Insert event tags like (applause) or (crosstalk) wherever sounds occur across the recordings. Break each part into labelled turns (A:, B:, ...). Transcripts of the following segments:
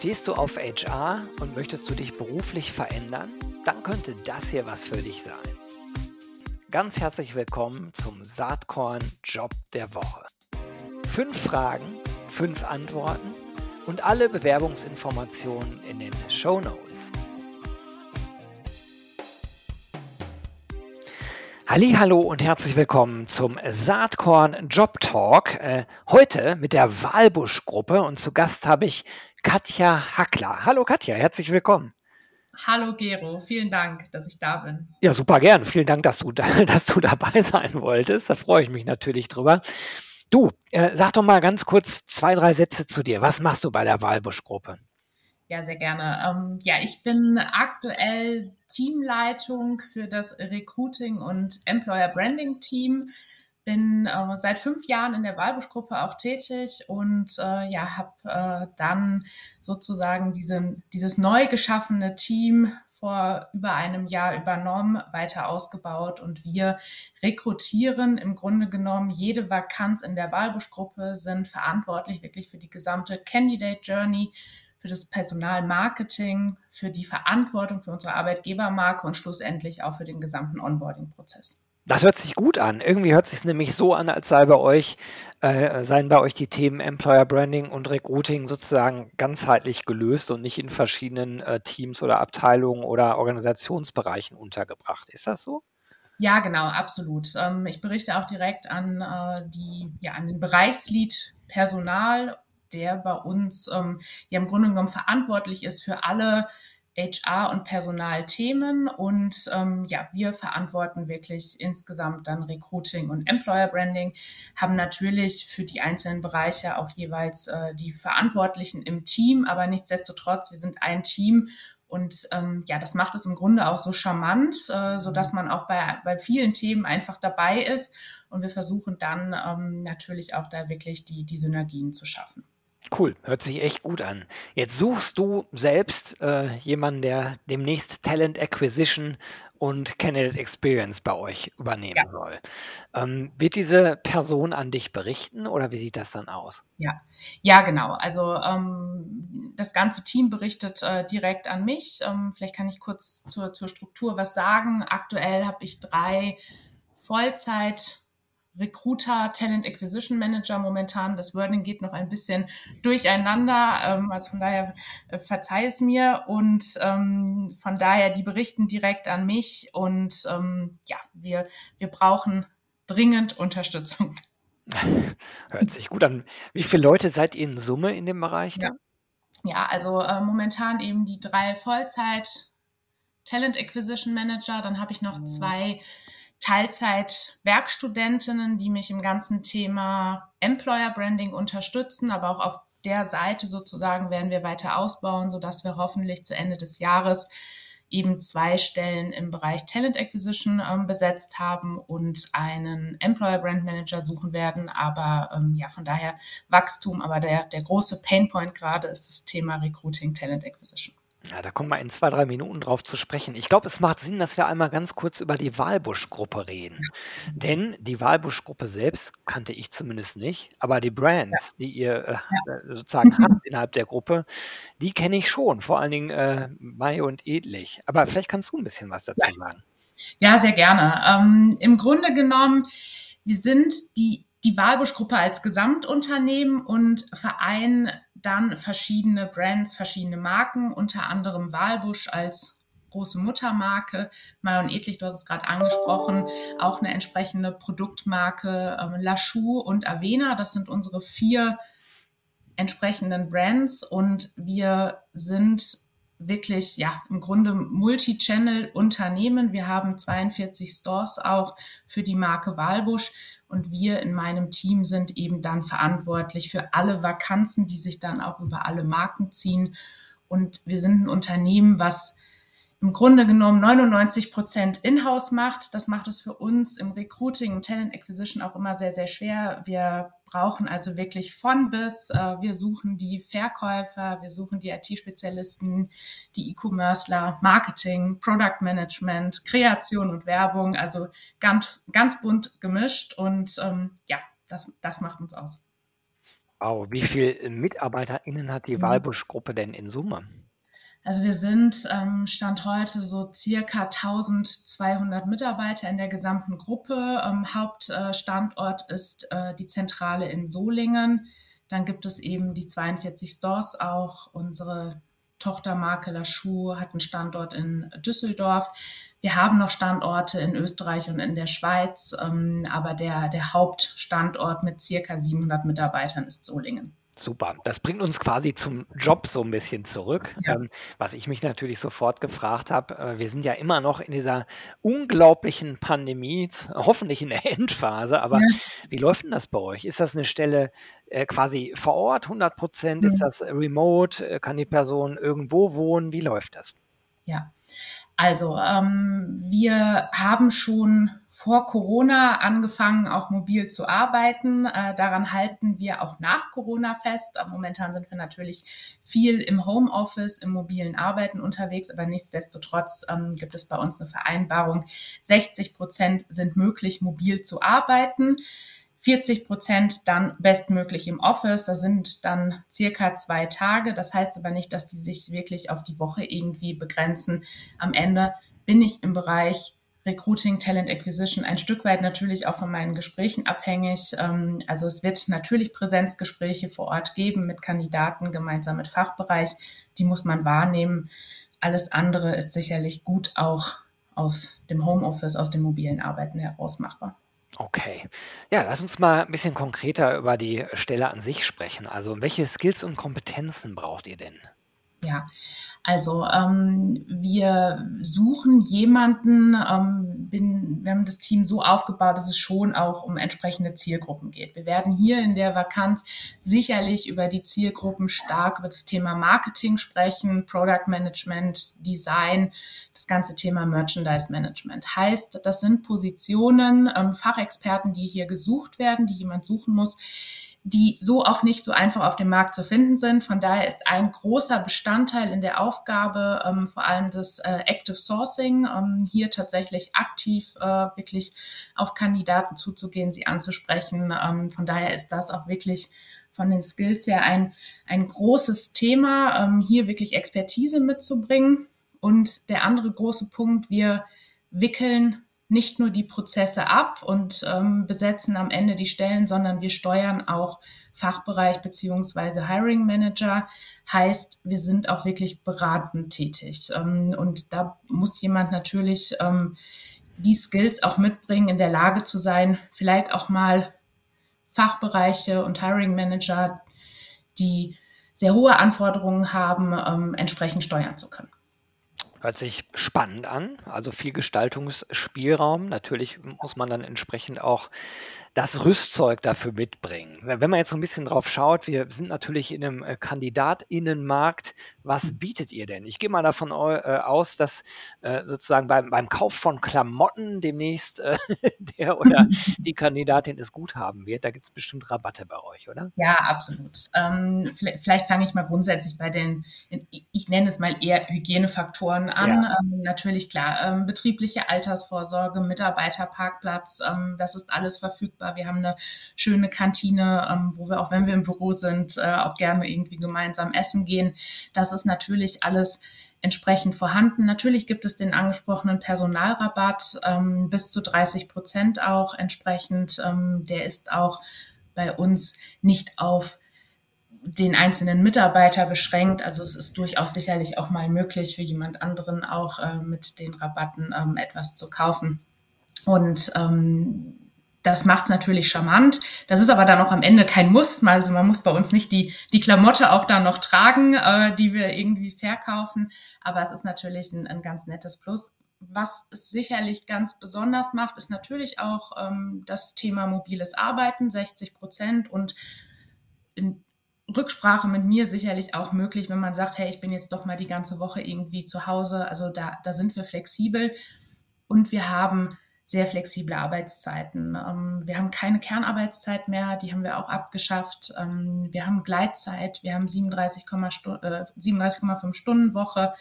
A: Stehst du auf HR und möchtest du dich beruflich verändern? Dann könnte das hier was für dich sein. Ganz herzlich willkommen zum Saatkorn Job der Woche. Fünf Fragen, fünf Antworten und alle Bewerbungsinformationen in den Show Notes. Hallo und herzlich willkommen zum Saatkorn Job Talk. Äh, heute mit der Walbusch Gruppe und zu Gast habe ich Katja Hackler. Hallo Katja, herzlich willkommen.
B: Hallo Gero, vielen Dank, dass ich da bin.
A: Ja, super gern. Vielen Dank, dass du, (laughs) dass du dabei sein wolltest. Da freue ich mich natürlich drüber. Du, äh, sag doch mal ganz kurz zwei, drei Sätze zu dir. Was machst du bei der Walbusch Gruppe?
B: Ja, sehr gerne. Ähm, ja, ich bin aktuell Teamleitung für das Recruiting und Employer Branding Team. Bin äh, seit fünf Jahren in der Walbusch-Gruppe auch tätig und äh, ja, habe äh, dann sozusagen diesen, dieses neu geschaffene Team vor über einem Jahr übernommen, weiter ausgebaut und wir rekrutieren im Grunde genommen jede Vakanz in der Walbusch-Gruppe, sind verantwortlich wirklich für die gesamte Candidate Journey für das Personalmarketing, für die Verantwortung für unsere Arbeitgebermarke und schlussendlich auch für den gesamten Onboarding-Prozess.
A: Das hört sich gut an. Irgendwie hört sich nämlich so an, als sei bei euch, äh, seien bei euch die Themen Employer Branding und Recruiting sozusagen ganzheitlich gelöst und nicht in verschiedenen äh, Teams oder Abteilungen oder Organisationsbereichen untergebracht. Ist das so?
B: Ja, genau, absolut. Ähm, ich berichte auch direkt an äh, die, ja, an den Bereichslead Personal der bei uns ähm, ja im Grunde genommen verantwortlich ist für alle HR- und Personalthemen. Und ähm, ja, wir verantworten wirklich insgesamt dann Recruiting und Employer Branding, haben natürlich für die einzelnen Bereiche auch jeweils äh, die Verantwortlichen im Team, aber nichtsdestotrotz, wir sind ein Team und ähm, ja, das macht es im Grunde auch so charmant, äh, so dass man auch bei, bei vielen Themen einfach dabei ist. Und wir versuchen dann ähm, natürlich auch da wirklich die, die Synergien zu schaffen.
A: Cool, hört sich echt gut an. Jetzt suchst du selbst äh, jemanden, der demnächst Talent Acquisition und Candidate Experience bei euch übernehmen ja. soll. Ähm, wird diese Person an dich berichten oder wie sieht das dann aus?
B: Ja, ja, genau. Also ähm, das ganze Team berichtet äh, direkt an mich. Ähm, vielleicht kann ich kurz zur, zur Struktur was sagen. Aktuell habe ich drei Vollzeit Recruiter, Talent Acquisition Manager momentan. Das Wording geht noch ein bisschen durcheinander. Ähm, also von daher äh, verzeih es mir. Und ähm, von daher, die berichten direkt an mich. Und ähm, ja, wir, wir brauchen dringend Unterstützung. (laughs)
A: Hört sich gut an. Wie viele Leute seid ihr in Summe in dem Bereich?
B: Ja, ja also äh, momentan eben die drei Vollzeit Talent Acquisition Manager. Dann habe ich noch mhm. zwei Teilzeit-Werkstudentinnen, die mich im ganzen Thema Employer Branding unterstützen, aber auch auf der Seite sozusagen werden wir weiter ausbauen, sodass wir hoffentlich zu Ende des Jahres eben zwei Stellen im Bereich Talent Acquisition ähm, besetzt haben und einen Employer Brand Manager suchen werden. Aber ähm, ja, von daher Wachstum. Aber der, der große Painpoint gerade ist das Thema Recruiting Talent Acquisition.
A: Ja, da kommen wir in zwei, drei Minuten drauf zu sprechen. Ich glaube, es macht Sinn, dass wir einmal ganz kurz über die Walbusch-Gruppe reden. Denn die Walbusch-Gruppe selbst kannte ich zumindest nicht, aber die Brands, die ihr äh, äh sozusagen habt (laughs) innerhalb der Gruppe, die kenne ich schon, vor allen Dingen äh, Mai und Edlich. Aber vielleicht kannst du ein bisschen was dazu sagen.
B: Ja, sehr gerne. Ähm, Im Grunde genommen, wir sind die die Walbusch-Gruppe als Gesamtunternehmen und vereinen dann verschiedene Brands, verschiedene Marken, unter anderem Walbusch als große Muttermarke, Marion Edlich, du hast es gerade angesprochen, auch eine entsprechende Produktmarke, ähm, Lachou und Avena, das sind unsere vier entsprechenden Brands und wir sind wirklich, ja, im Grunde Multi-Channel-Unternehmen. Wir haben 42 Stores auch für die Marke Walbusch und wir in meinem Team sind eben dann verantwortlich für alle Vakanzen, die sich dann auch über alle Marken ziehen. Und wir sind ein Unternehmen, was im Grunde genommen 99 Prozent in-house macht. Das macht es für uns im Recruiting und Talent Acquisition auch immer sehr, sehr schwer. Wir brauchen also wirklich von bis. Äh, wir suchen die Verkäufer, wir suchen die IT-Spezialisten, die E-Commercer, Marketing, Product Management, Kreation und Werbung. Also ganz, ganz bunt gemischt und ähm, ja, das, das macht uns aus.
A: Wow, wie viel MitarbeiterInnen hat die
B: Mhm.
A: Walbusch-Gruppe denn in Summe?
B: Also wir sind ähm, Stand heute so circa 1200 Mitarbeiter in der gesamten Gruppe. Ähm, Hauptstandort ist äh, die Zentrale in Solingen. Dann gibt es eben die 42 Stores auch. Unsere Tochtermarke Laschuh hat einen Standort in Düsseldorf. Wir haben noch Standorte in Österreich und in der Schweiz, ähm, aber der, der Hauptstandort mit circa 700 Mitarbeitern ist Solingen.
A: Super. Das bringt uns quasi zum Job so ein bisschen zurück.
B: Ja.
A: Ähm, was ich mich natürlich sofort gefragt habe, äh, wir sind ja immer noch in dieser unglaublichen Pandemie, (laughs) hoffentlich in der Endphase, aber
B: Ja.
A: wie läuft denn das bei euch? Ist das eine Stelle, äh, quasi vor Ort 100% Ist
B: Mhm.
A: das remote? Äh, kann die Person irgendwo wohnen? Wie läuft das?
B: Ja, also ähm, wir haben schon vor Corona angefangen, auch mobil zu arbeiten. Äh, daran halten wir auch nach Corona fest. Momentan sind wir natürlich viel im Homeoffice, im mobilen Arbeiten unterwegs, aber nichtsdestotrotz ähm, gibt es bei uns eine Vereinbarung. 60 Prozent sind möglich, mobil zu arbeiten. 40 Prozent dann bestmöglich im Office. Das sind dann circa zwei Tage. Das heißt aber nicht, dass die sich wirklich auf die Woche irgendwie begrenzen. Am Ende bin ich im Bereich Recruiting, Talent Acquisition ein Stück weit natürlich auch von meinen Gesprächen abhängig. Ähm, also es wird natürlich Präsenzgespräche vor Ort geben mit Kandidaten, gemeinsam mit Fachbereich. Die muss man wahrnehmen. Alles andere ist sicherlich gut auch aus dem Homeoffice, aus dem mobilen Arbeiten heraus machbar.
A: Okay. Ja, lass uns mal ein bisschen konkreter über die Stelle an sich sprechen. Also, welche Skills und Kompetenzen braucht ihr denn?
B: Ja, also ähm, wir suchen jemanden, ähm, bin, wir haben das Team so aufgebaut, dass es schon auch um entsprechende Zielgruppen geht. Wir werden hier in der Vakanz sicherlich über die Zielgruppen stark über das Thema Marketing sprechen, Product Management, Design, das ganze Thema Merchandise Management. Heißt, das sind Positionen, ähm, Fachexperten, die hier gesucht werden, die jemand suchen muss, die so auch nicht so einfach auf dem Markt zu finden sind. Von daher ist ein großer Bestandteil in der Aufgabe ähm, vor allem das äh, Active Sourcing, ähm, hier tatsächlich aktiv äh, wirklich auf Kandidaten zuzugehen, sie anzusprechen. Ähm, von daher ist das auch wirklich von den Skills her ein, ein großes Thema, ähm, hier wirklich Expertise mitzubringen. Und der andere große Punkt, wir wickeln nicht nur die Prozesse ab und ähm, besetzen am Ende die Stellen, sondern wir steuern auch Fachbereich beziehungsweise Hiring Manager. Heißt, wir sind auch wirklich beratend tätig. Ähm, und da muss jemand natürlich ähm, die Skills auch mitbringen, in der Lage zu sein, vielleicht auch mal Fachbereiche und Hiring Manager, die sehr hohe Anforderungen haben, ähm, entsprechend steuern zu können.
A: Hört sich spannend an, also viel Gestaltungsspielraum. Natürlich muss man dann entsprechend auch das Rüstzeug dafür mitbringen. Wenn man jetzt so ein bisschen drauf schaut, wir sind natürlich in einem äh, Kandidatinnenmarkt. Was bietet ihr denn? Ich gehe mal davon au äh, aus, dass, äh, sozusagen beim beim Kauf von Klamotten demnächst, (laughs) der oder (laughs) die Kandidatin es gut haben wird. Da gibt's bestimmt Rabatte bei euch, oder?
B: Ja, absolut. Ähm, vielleicht, vielleicht fange ich mal grundsätzlich bei den, ich nenne es mal eher Hygienefaktoren an.
A: Ja.
B: Ähm, natürlich klar, ähm, betriebliche Altersvorsorge, Mitarbeiterparkplatz, ähm, das ist alles verfügbar. Wir haben eine schöne Kantine, ähm, wo wir auch, wenn wir im Büro sind, äh, auch gerne irgendwie gemeinsam essen gehen. Das ist natürlich alles entsprechend vorhanden. Natürlich gibt es den angesprochenen Personalrabatt ähm, bis zu 30 Prozent auch entsprechend. Ähm, der ist auch bei uns nicht auf den einzelnen Mitarbeiter beschränkt. Also es ist durchaus sicherlich auch mal möglich für jemand anderen auch äh, mit den Rabatten ähm, etwas zu kaufen. Und ähm, das macht es natürlich charmant. Das ist aber dann auch am Ende kein Muss. Also man muss bei uns nicht die, die Klamotte auch dann noch tragen, äh, die wir irgendwie verkaufen. Aber es ist natürlich ein, ein ganz nettes Plus. Was es sicherlich ganz besonders macht, ist natürlich auch ähm, das Thema mobiles Arbeiten, 60 Prozent und in Rücksprache mit mir sicherlich auch möglich, wenn man sagt, hey, ich bin jetzt doch mal die ganze Woche irgendwie zu Hause. Also da, da sind wir flexibel und wir haben sehr flexible Arbeitszeiten. Ähm, wir haben keine Kernarbeitszeit mehr, die haben wir auch abgeschafft. Ähm, wir haben Gleitzeit, wir haben 37,5 äh, 37, Stunden Woche.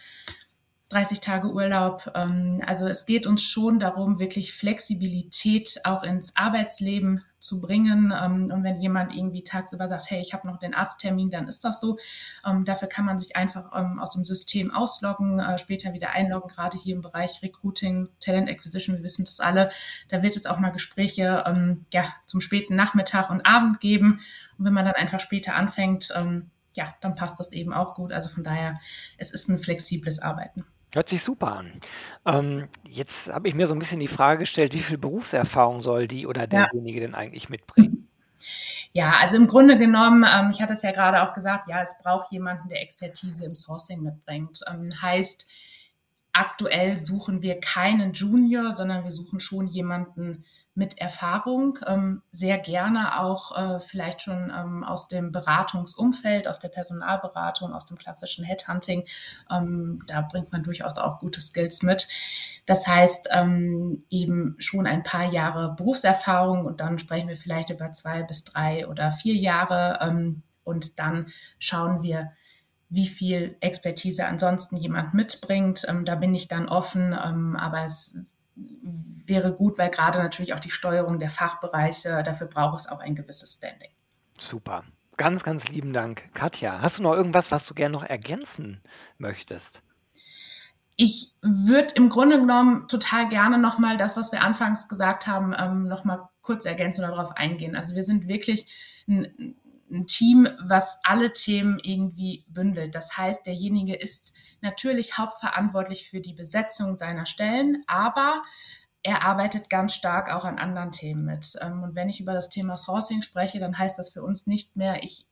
B: 30 Tage Urlaub. Ähm, also es geht uns schon darum, wirklich Flexibilität auch ins Arbeitsleben zu bringen. Ähm, und wenn jemand irgendwie tagsüber sagt, hey, ich habe noch den Arzttermin, dann ist das so. Ähm, dafür kann man sich einfach aus dem System ausloggen, äh, später wieder einloggen, gerade hier im Bereich Recruiting, Talent Acquisition, wir wissen das alle. Da wird es auch mal Gespräche ja, zum späten Nachmittag und Abend geben. Und wenn man dann einfach später anfängt, ja, dann passt das eben auch gut. Also von daher, es ist ein flexibles Arbeiten.
A: Hört sich super an. Ähm, jetzt habe ich mir so ein bisschen die Frage gestellt, wie viel Berufserfahrung soll die oder
B: Ja.
A: derjenige denn eigentlich mitbringen?
B: Ja, also im Grunde genommen, ähm, ich hatte es ja gerade auch gesagt, ja, es braucht jemanden, der Expertise im Sourcing mitbringt. Ähm, heißt, aktuell suchen wir keinen Junior, sondern wir suchen schon jemanden, mit Erfahrung, ähm, sehr gerne auch äh, vielleicht schon ähm, aus dem Beratungsumfeld, aus der Personalberatung, aus dem klassischen Headhunting. Ähm, da bringt man durchaus auch gute Skills mit. Das heißt, ähm, eben schon ein paar Jahre Berufserfahrung und dann sprechen wir vielleicht über zwei bis drei oder vier Jahre ähm, und dann schauen wir, wie viel Expertise ansonsten jemand mitbringt. Ähm, da bin ich dann offen, ähm, aber es wäre gut, weil gerade natürlich auch die Steuerung der Fachbereiche, dafür braucht es auch ein gewisses Standing.
A: Super. Ganz, ganz lieben Dank. Katja, hast du noch irgendwas, was du gerne noch ergänzen möchtest?
B: Ich würde im Grunde genommen total gerne nochmal das, was wir anfangs gesagt haben, ähm, nochmal kurz ergänzen oder darauf eingehen. Also wir sind wirklich ein, ein Team, was alle Themen irgendwie bündelt. Das heißt, derjenige ist natürlich hauptverantwortlich für die Besetzung seiner Stellen, aber er arbeitet ganz stark auch an anderen Themen mit. Ähm, und wenn ich über das Thema Sourcing spreche, dann heißt das für uns nicht mehr, ich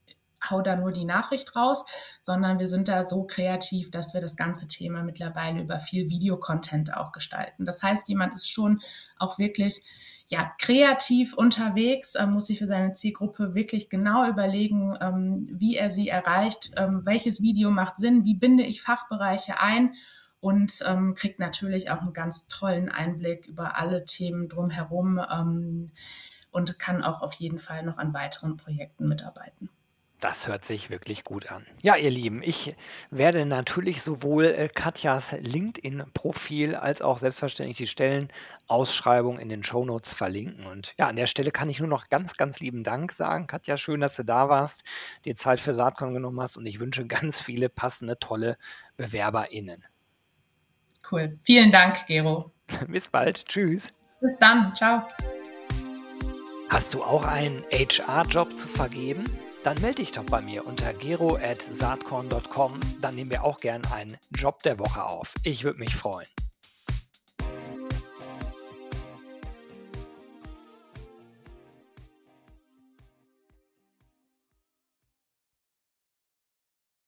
B: hau da nur die Nachricht raus, sondern wir sind da so kreativ, dass wir das ganze Thema mittlerweile über viel Videocontent auch gestalten. Das heißt, jemand ist schon auch wirklich ja, kreativ unterwegs, äh, muss sich für seine Zielgruppe wirklich genau überlegen, ähm, wie er sie erreicht, ähm, welches Video macht Sinn, wie binde ich Fachbereiche ein und ähm, kriegt natürlich auch einen ganz tollen Einblick über alle Themen drumherum ähm, und kann auch auf jeden Fall noch an weiteren Projekten mitarbeiten.
A: Das hört sich wirklich gut an. Ja, ihr Lieben, ich werde natürlich sowohl äh, Katjas LinkedIn-Profil als auch selbstverständlich die Stellenausschreibung in den Shownotes verlinken. Und ja, an der Stelle kann ich nur noch ganz, ganz lieben Dank sagen. Katja, schön, dass du da warst, dir Zeit für Saatkorn genommen hast und ich wünsche ganz viele passende, tolle BewerberInnen.
B: Cool. Vielen Dank, Gero. (laughs)
A: Bis bald. Tschüss.
B: Bis dann. Ciao.
A: Hast du auch einen HR-Job zu vergeben? Dann melde dich doch bei mir unter gero.saatkorn.com. Dann nehmen wir auch gern einen Job der Woche auf. Ich würde mich freuen.